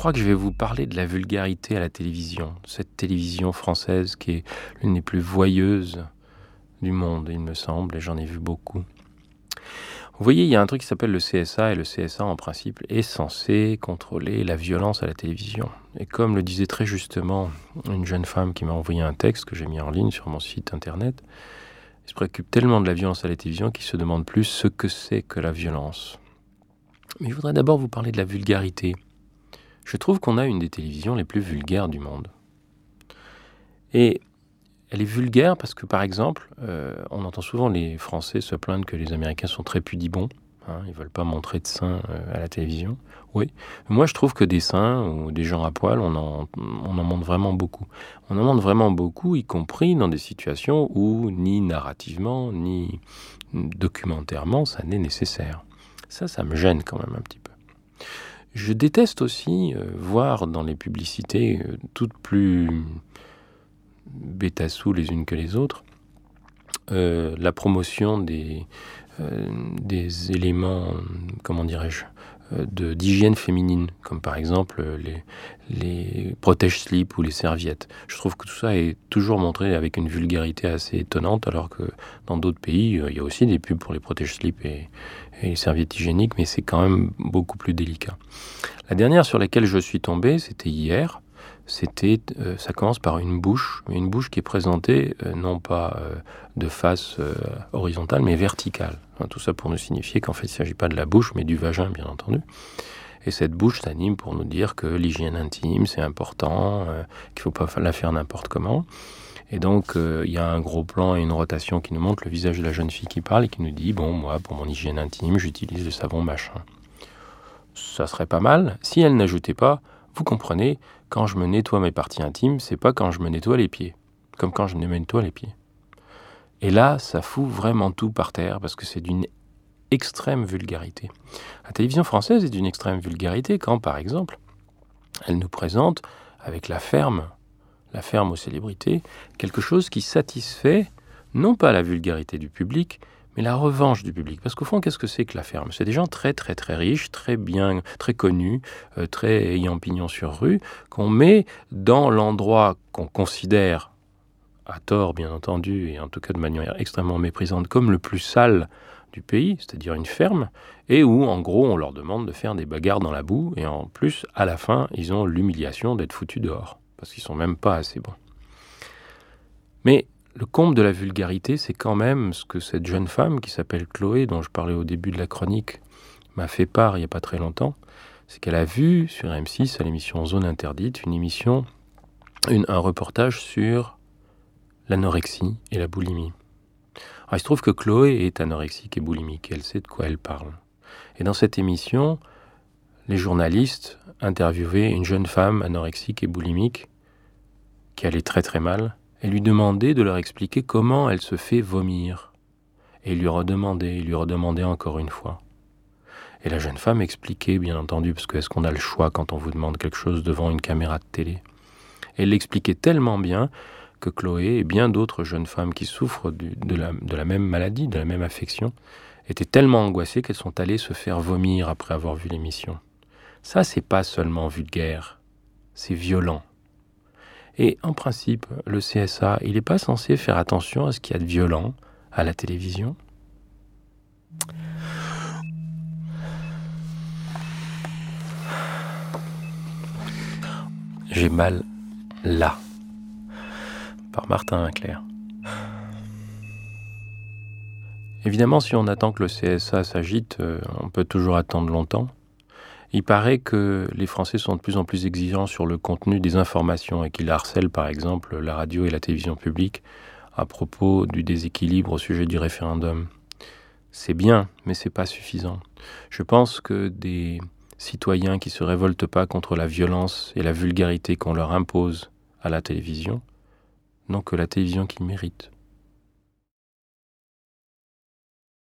crois que je vais vous parler de la vulgarité à la télévision, cette télévision française qui est l'une des plus voyeuses du monde, il me semble, et j'en ai vu beaucoup. Vous voyez, il y a un truc qui s'appelle le CSA, et le CSA, en principe, est censé contrôler la violence à la télévision. Et comme le disait très justement une jeune femme qui m'a envoyé un texte que j'ai mis en ligne sur mon site internet, il se préoccupe tellement de la violence à la télévision qu'il se demande plus ce que c'est que la violence. Mais je voudrais d'abord vous parler de la vulgarité. Je trouve qu'on a une des télévisions les plus vulgaires du monde. Et elle est vulgaire parce que, par exemple, euh, on entend souvent les Français se plaindre que les Américains sont très pudibons. Hein, ils veulent pas montrer de seins euh, à la télévision. Oui. Moi, je trouve que des seins ou des gens à poil, on en, on en montre vraiment beaucoup. On en montre vraiment beaucoup, y compris dans des situations où ni narrativement, ni documentairement, ça n'est nécessaire. Ça, ça me gêne quand même un petit peu. Je déteste aussi euh, voir dans les publicités toutes plus bêta-sous les unes que les autres, euh, la promotion des, euh, éléments, comment dirais-je, euh, d'hygiène féminine, comme par exemple les, les protège-slip ou les serviettes. Je trouve que tout ça est toujours montré avec une vulgarité assez étonnante, alors que dans d'autres pays, il y a aussi des pubs pour les protège-slip et, et, les serviettes hygiéniques, mais c'est quand même beaucoup plus délicat. La dernière sur laquelle je suis tombé, c'était hier c'était, euh, ça commence par une bouche, une bouche qui est présentée euh, non pas euh, de face horizontale, mais verticale. tout ça pour nous signifier qu'en fait, il ne s'agit pas de la bouche, mais du vagin, bien entendu. Et cette bouche s'anime pour nous dire que l'hygiène intime, c'est important, qu'il ne faut pas la faire n'importe comment. Et donc, il y a un gros plan et une rotation qui nous montre le visage de la jeune fille qui parle et qui nous dit, bon, moi, pour mon hygiène intime, j'utilise le savon machin. Ça serait pas mal si elle n'ajoutait pas, vous comprenez, quand je me nettoie mes parties intimes, c'est pas quand je me nettoie les pieds, comme quand je me nettoie les pieds. Et là, ça fout vraiment tout par terre parce que c'est d'une extrême vulgarité. La télévision française est d'une extrême vulgarité quand, par exemple, elle nous présente avec la ferme, la ferme aux célébrités, quelque chose qui satisfait non pas la vulgarité du public, la revanche du public. Parce qu'au fond, qu'est-ce que c'est que la ferme? C'est des gens très très très riches, très bien, très connus, euh, très ayant pignon sur rue, qu'on met dans l'endroit qu'on considère, à tort bien entendu, et en tout cas de manière extrêmement méprisante, comme le plus sale du pays, c'est-à-dire une ferme, et où en gros on leur demande de faire des bagarres dans la boue, et en plus, à la fin, ils ont l'humiliation d'être foutus dehors, parce qu'ils sont même pas assez bons. Mais le comble de la vulgarité, c'est quand même ce que cette jeune femme qui s'appelle Chloé, dont je parlais au début de la chronique, m'a fait part il n'y a pas très longtemps, c'est qu'elle a vu sur M6 à l'émission Zone Interdite une émission, un reportage sur l'anorexie et la boulimie. il se trouve que Chloé est anorexique et boulimique, elle sait de quoi elle parle. Et dans cette émission, les journalistes interviewaient une jeune femme anorexique et boulimique qui allait très très mal et lui demandait de leur expliquer comment elle se fait vomir. Et lui redemandait, il lui redemandait encore une fois. Et la jeune femme expliquait, bien entendu, parce que est-ce qu'on a le choix quand on vous demande quelque chose devant une caméra de télé? Elle l'expliquait tellement bien que Chloé et bien d'autres jeunes femmes qui souffrent de, la, de la même maladie, de la même affection, étaient tellement angoissées qu'elles sont allées se faire vomir après avoir vu l'émission. Ça, c'est pas seulement vulgaire, c'est violent. Et en principe, le CSA, il n'est pas censé faire attention à ce qu'il y a de violent à la télévision? J'ai mal là. Par Martin Winkler. Évidemment, si on attend que le CSA s'agite, euh, on peut toujours attendre longtemps. Il paraît que les Français sont de plus en plus exigeants sur le contenu des informations et qu'ils harcèlent par exemple la radio et la télévision publique à propos du déséquilibre au sujet du référendum. C'est bien, mais c'est pas suffisant. Je pense que des citoyens qui se révoltent pas contre la violence et la vulgarité qu'on leur impose à la télévision n'ont que la télévision qu'ils méritent.